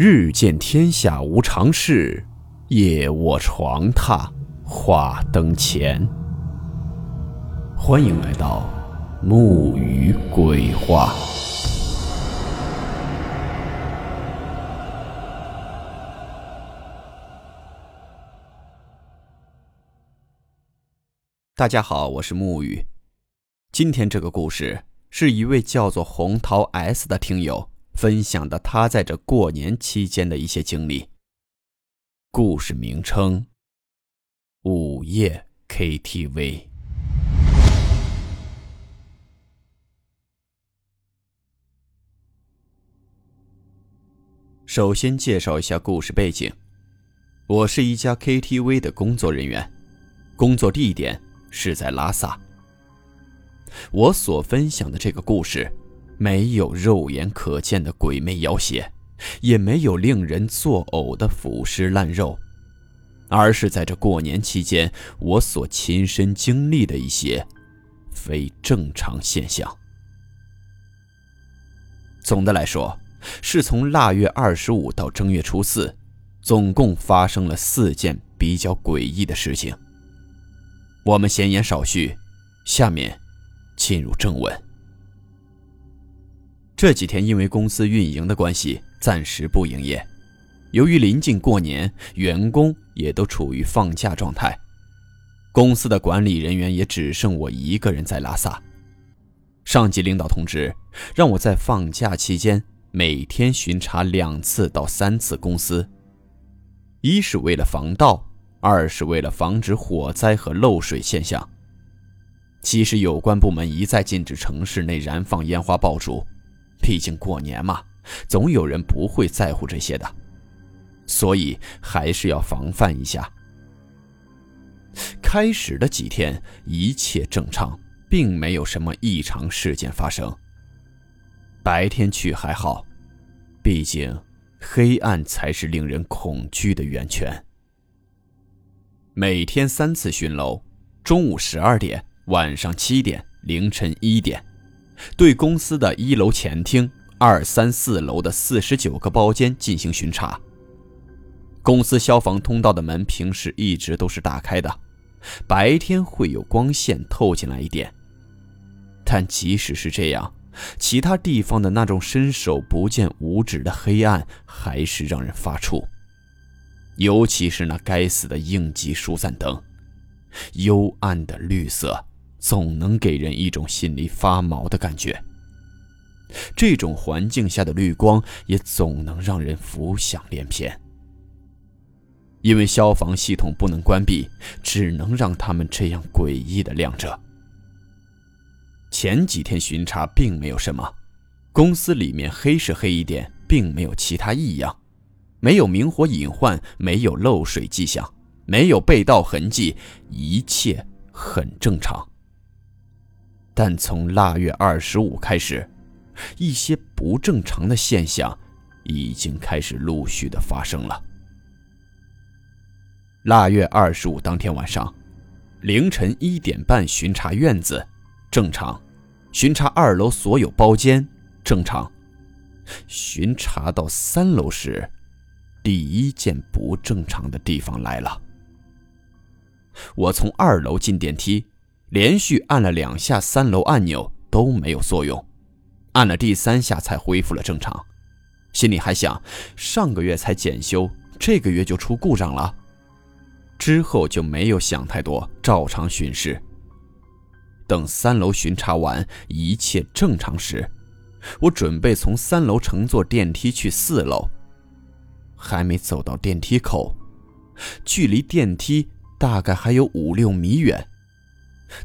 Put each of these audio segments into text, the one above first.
日见天下无常事，夜卧床榻话灯前。欢迎来到木鱼鬼话。大家好，我是木鱼。今天这个故事是一位叫做红桃 S 的听友分享的，他在这过年期间的一些经历。故事名称：午夜 KTV。首先介绍一下故事背景，我是一家 KTV 的工作人员，工作地点是在拉萨。我所分享的这个故事，没有肉眼可见的鬼魅妖邪，也没有令人作呕的腐尸烂肉，而是在这过年期间我所亲身经历的一些非正常现象。总的来说，是从腊月二十五到正月初四，总共发生了四件比较诡异的事情。我们闲言少叙，下面。进入正文。这几天因为公司运营的关系，暂时不营业。由于临近过年，员工也都处于放假状态，公司的管理人员也只剩我一个人在拉萨。上级领导通知，让我在放假期间每天巡查两次到三次公司，一是为了防盗，二是为了防止火灾和漏水现象。其实有关部门一再禁止城市内燃放烟花爆竹，毕竟过年嘛，总有人不会在乎这些的，所以还是要防范一下。开始的几天一切正常，并没有什么异常事件发生。白天去还好，毕竟黑暗才是令人恐惧的源泉。每天三次巡楼，中午十二点。晚上七点、凌晨一点，对公司的一楼前厅、二三四楼的四十九个包间进行巡查。公司消防通道的门平时一直都是打开的，白天会有光线透进来一点。但即使是这样，其他地方的那种伸手不见五指的黑暗还是让人发怵。尤其是那该死的应急疏散灯，幽暗的绿色。总能给人一种心里发毛的感觉。这种环境下的绿光也总能让人浮想联翩。因为消防系统不能关闭，只能让他们这样诡异的亮着。前几天巡查并没有什么，公司里面黑是黑一点，并没有其他异样，没有明火隐患，没有漏水迹象，没有被盗痕迹，一切很正常。但从腊月二十五开始，一些不正常的现象已经开始陆续的发生了。腊月二十五当天晚上，凌晨一点半巡查院子，正常；巡查二楼所有包间，正常。巡查到三楼时，第一件不正常的地方来了。我从二楼进电梯。连续按了两下三楼按钮都没有作用，按了第三下才恢复了正常。心里还想，上个月才检修，这个月就出故障了。之后就没有想太多，照常巡视。等三楼巡查完，一切正常时，我准备从三楼乘坐电梯去四楼。还没走到电梯口，距离电梯大概还有五六米远。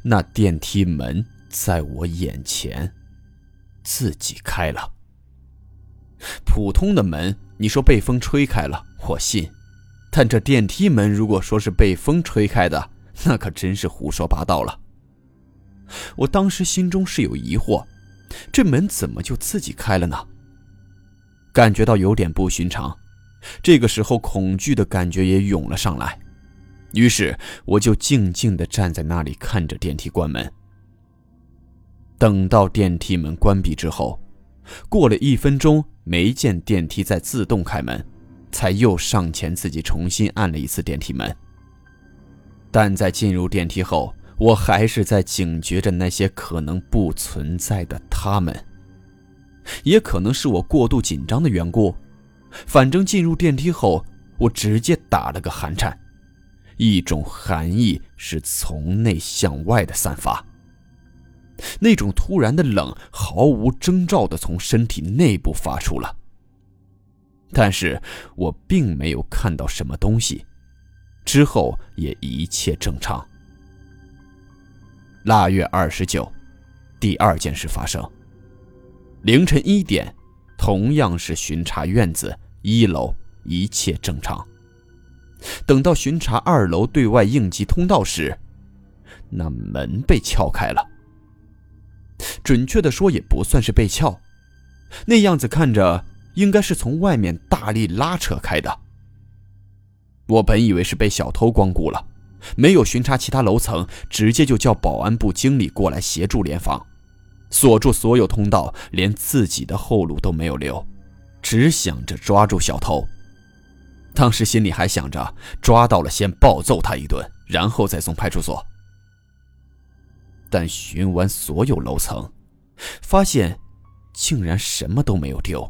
那电梯门在我眼前自己开了。普通的门，你说被风吹开了，我信；但这电梯门，如果说是被风吹开的，那可真是胡说八道了。我当时心中是有疑惑，这门怎么就自己开了呢？感觉到有点不寻常，这个时候恐惧的感觉也涌了上来。于是我就静静地站在那里看着电梯关门。等到电梯门关闭之后，过了一分钟，没见电梯在自动开门，才又上前自己重新按了一次电梯门。但在进入电梯后，我还是在警觉着那些可能不存在的他们。也可能是我过度紧张的缘故，反正进入电梯后，我直接打了个寒颤，一种寒意是从内向外的散发。那种突然的冷，毫无征兆的从身体内部发出了。但是我并没有看到什么东西，之后也一切正常。腊月二十九，第二件事发生。凌晨一点，同样是巡查院子一楼，一切正常。等到巡查二楼对外应急通道时，那门被撬开了。准确的说，也不算是被撬，那样子看着应该是从外面大力拉扯开的。我本以为是被小偷光顾了，没有巡查其他楼层，直接就叫保安部经理过来协助联防，锁住所有通道，连自己的后路都没有留，只想着抓住小偷。当时心里还想着，抓到了先暴揍他一顿，然后再送派出所。但巡完所有楼层，发现竟然什么都没有丢，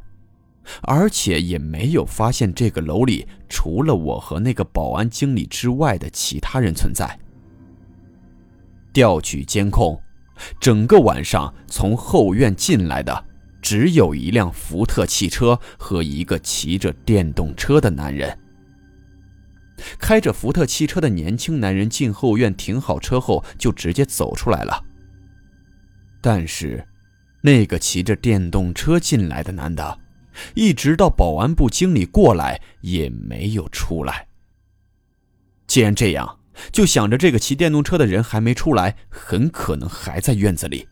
而且也没有发现这个楼里除了我和那个保安经理之外的其他人存在。调取监控，整个晚上从后院进来的只有一辆福特汽车和一个骑着电动车的男人。开着福特汽车的年轻男人进后院停好车后，就直接走出来了。但是，那个骑着电动车进来的男的，一直到保安部经理过来也没有出来。既然这样，就想着这个骑电动车的人还没出来，很可能还在院子里。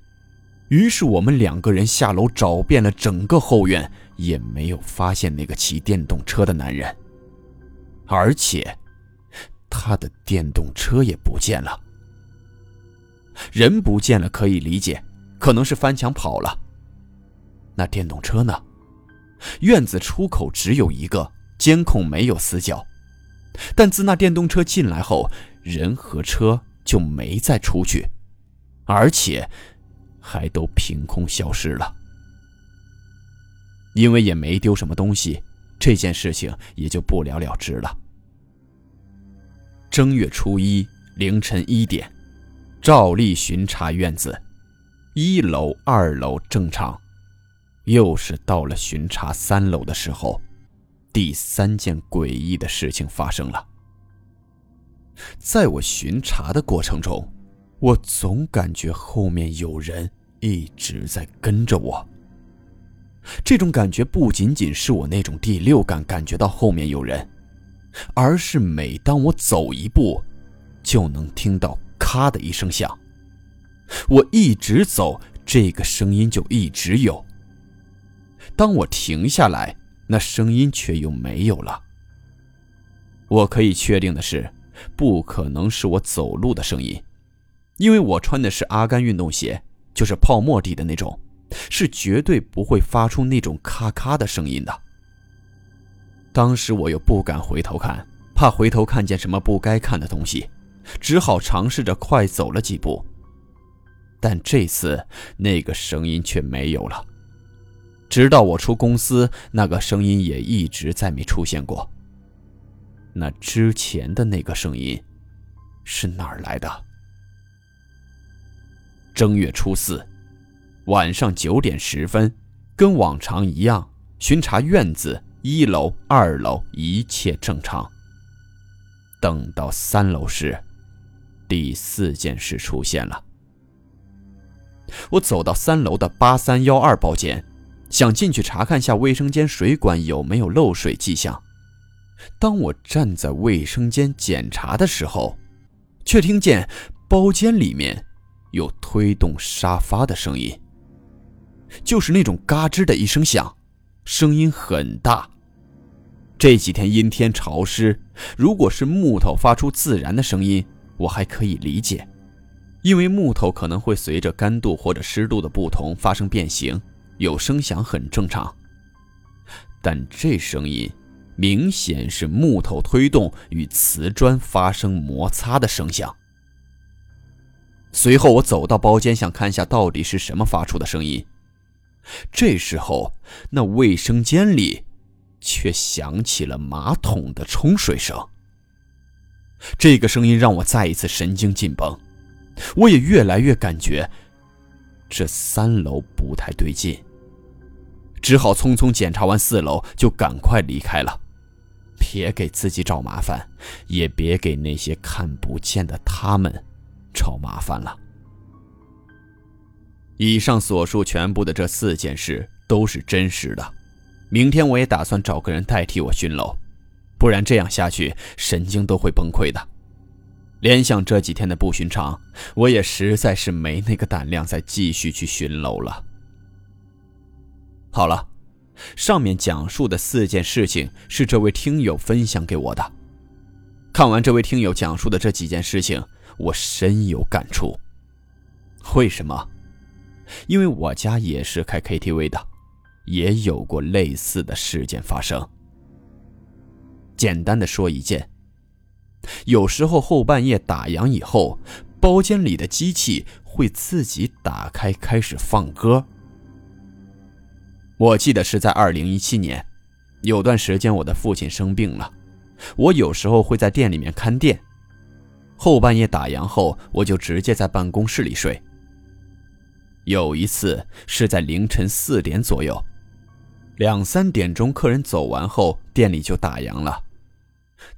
于是我们两个人下楼找遍了整个后院，也没有发现那个骑电动车的男人。而且，他的电动车也不见了。人不见了可以理解，可能是翻墙跑了。那电动车呢？院子出口只有一个，监控没有死角。但自那电动车进来后，人和车就没再出去，而且还都凭空消失了。因为也没丢什么东西。这件事情也就不了了之了。正月初一凌晨一点，照例巡查院子，一楼、二楼正常。又是到了巡查三楼的时候，第三件诡异的事情发生了。在我巡查的过程中，我总感觉后面有人一直在跟着我。这种感觉不仅仅是我那种第六感感觉到后面有人，而是每当我走一步，就能听到咔的一声响。我一直走，这个声音就一直有。当我停下来，那声音却又没有了。我可以确定的是，不可能是我走路的声音，因为我穿的是阿甘运动鞋，就是泡沫底的那种。是绝对不会发出那种咔咔的声音的。当时我又不敢回头看，怕回头看见什么不该看的东西，只好尝试着快走了几步。但这次那个声音却没有了，直到我出公司，那个声音也一直再没出现过。那之前的那个声音是哪儿来的？正月初四。晚上九点十分，跟往常一样巡查院子，一楼、二楼一切正常。等到三楼时，第四件事出现了。我走到三楼的八三幺二包间，想进去查看下卫生间水管有没有漏水迹象。当我站在卫生间检查的时候，却听见包间里面有推动沙发的声音。就是那种嘎吱的一声响，声音很大。这几天阴天潮湿，如果是木头发出自然的声音，我还可以理解，因为木头可能会随着干度或者湿度的不同发生变形，有声响很正常。但这声音明显是木头推动与瓷砖发生摩擦的声响。随后，我走到包间，想看下到底是什么发出的声音。这时候，那卫生间里却响起了马桶的冲水声。这个声音让我再一次神经紧绷，我也越来越感觉这三楼不太对劲，只好匆匆检查完四楼就赶快离开了，别给自己找麻烦，也别给那些看不见的他们找麻烦了。以上所述全部的这四件事都是真实的。明天我也打算找个人代替我巡楼，不然这样下去神经都会崩溃的。联想这几天的不寻常，我也实在是没那个胆量再继续去巡楼了。好了，上面讲述的四件事情是这位听友分享给我的。看完这位听友讲述的这几件事情，我深有感触。为什么？因为我家也是开 KTV 的，也有过类似的事件发生。简单的说一件，有时候后半夜打烊以后，包间里的机器会自己打开，开始放歌。我记得是在二零一七年，有段时间我的父亲生病了，我有时候会在店里面看店，后半夜打烊后，我就直接在办公室里睡。有一次是在凌晨四点左右，两三点钟客人走完后，店里就打烊了。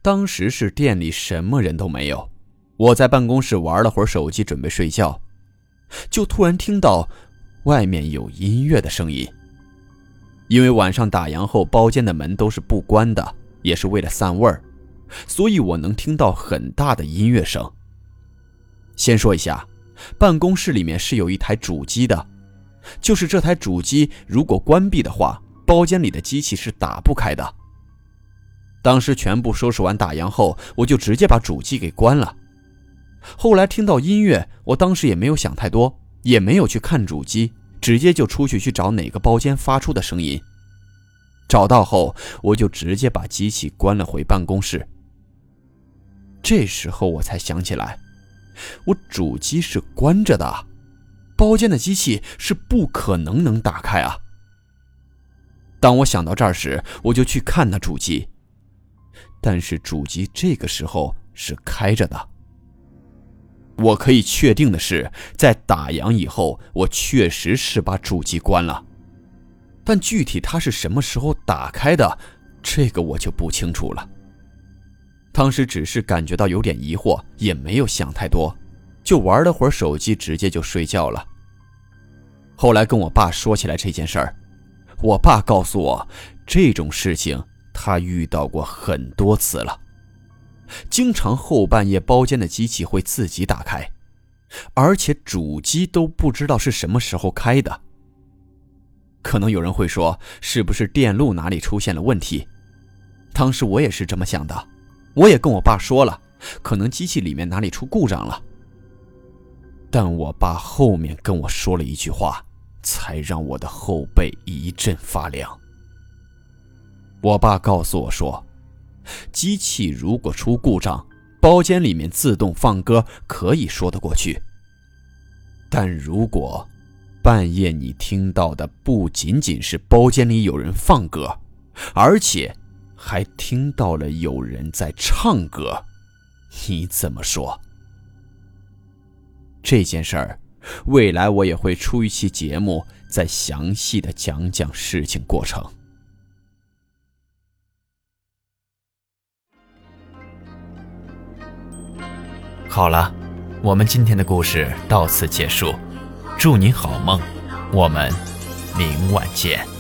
当时是店里什么人都没有，我在办公室玩了会儿手机，准备睡觉，就突然听到外面有音乐的声音。因为晚上打烊后包间的门都是不关的，也是为了散味儿，所以我能听到很大的音乐声。先说一下。办公室里面是有一台主机的，就是这台主机如果关闭的话，包间里的机器是打不开的。当时全部收拾完打烊后，我就直接把主机给关了。后来听到音乐，我当时也没有想太多，也没有去看主机，直接就出去去找哪个包间发出的声音。找到后，我就直接把机器关了回办公室。这时候我才想起来。我主机是关着的，包间的机器是不可能能打开啊。当我想到这儿时，我就去看那主机，但是主机这个时候是开着的。我可以确定的是，在打烊以后，我确实是把主机关了，但具体它是什么时候打开的，这个我就不清楚了。当时只是感觉到有点疑惑，也没有想太多，就玩了会儿手机，直接就睡觉了。后来跟我爸说起来这件事儿，我爸告诉我，这种事情他遇到过很多次了，经常后半夜包间的机器会自己打开，而且主机都不知道是什么时候开的。可能有人会说，是不是电路哪里出现了问题？当时我也是这么想的。我也跟我爸说了，可能机器里面哪里出故障了。但我爸后面跟我说了一句话，才让我的后背一阵发凉。我爸告诉我说，机器如果出故障，包间里面自动放歌可以说得过去。但如果半夜你听到的不仅仅是包间里有人放歌，而且……还听到了有人在唱歌，你怎么说？这件事儿，未来我也会出一期节目，再详细的讲讲事情过程。好了，我们今天的故事到此结束，祝您好梦，我们明晚见。